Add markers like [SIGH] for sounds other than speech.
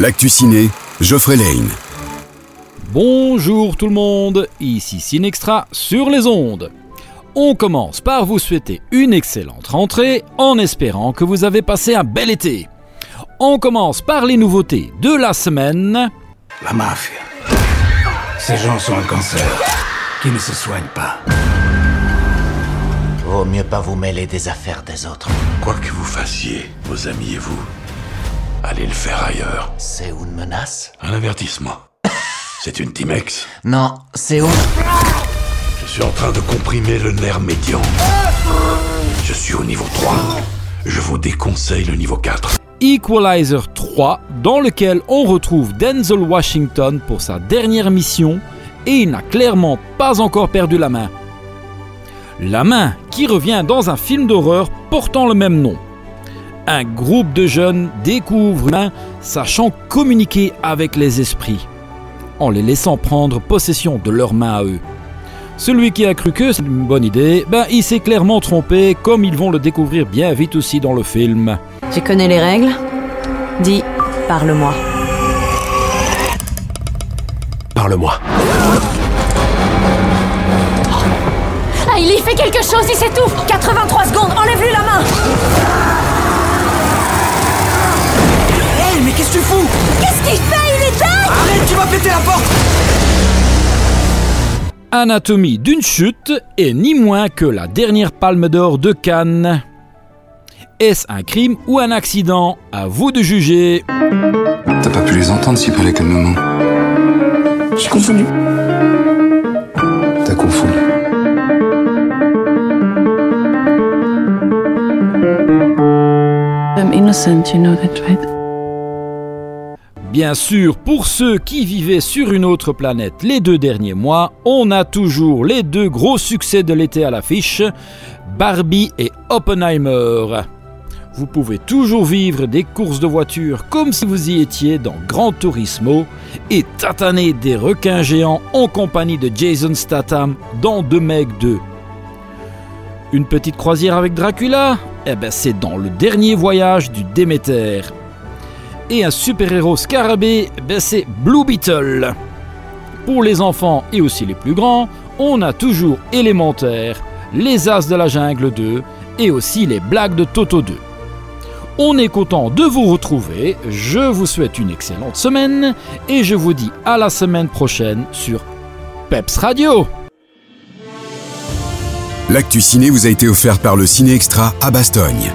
L'actu ciné, Geoffrey Lane. Bonjour tout le monde, ici Cinextra sur les ondes. On commence par vous souhaiter une excellente rentrée en espérant que vous avez passé un bel été. On commence par les nouveautés de la semaine. La mafia. Ces gens sont un cancer qui ne se soigne pas. Vaut mieux pas vous mêler des affaires des autres. Quoi que vous fassiez, vos amis et vous, allez le faire ailleurs. C'est une menace? Un avertissement. [LAUGHS] C'est une Timex? Non, c'est une... Je suis en train de comprimer le nerf médian. Je suis au niveau 3. Je vous déconseille le niveau 4. Equalizer 3, dans lequel on retrouve Denzel Washington pour sa dernière mission et il n'a clairement pas encore perdu la main. La main qui revient dans un film d'horreur portant le même nom. Un groupe de jeunes découvre une main sachant communiquer avec les esprits, en les laissant prendre possession de leurs mains à eux. Celui qui a cru que c'est une bonne idée, ben il s'est clairement trompé, comme ils vont le découvrir bien vite aussi dans le film. Tu connais les règles? Dis, parle-moi. Parle-moi. Ah, il y fait quelque chose, il s'étouffe 83 secondes, enlève-lui la main Péter la porte Anatomie d'une chute est ni moins que la dernière palme d'or de Cannes. Est-ce un crime ou un accident? À vous de juger. T'as pas pu les entendre s'ils parlaient calmement. J'ai confondu. T'as confondu. I'm innocent, you know that, right? Bien sûr, pour ceux qui vivaient sur une autre planète les deux derniers mois, on a toujours les deux gros succès de l'été à l'affiche, Barbie et Oppenheimer. Vous pouvez toujours vivre des courses de voitures comme si vous y étiez dans Gran Turismo et tataner des requins géants en compagnie de Jason Statham dans The Meg 2. Une petite croisière avec Dracula? Eh ben c'est dans le dernier voyage du Déméter. Et un super-héros scarabée, ben c'est Blue Beetle. Pour les enfants et aussi les plus grands, on a toujours Élémentaire, Les As de la Jungle 2 et aussi les blagues de Toto 2. On est content de vous retrouver, je vous souhaite une excellente semaine et je vous dis à la semaine prochaine sur Peps Radio. L'actu ciné vous a été offert par le Ciné Extra à Bastogne.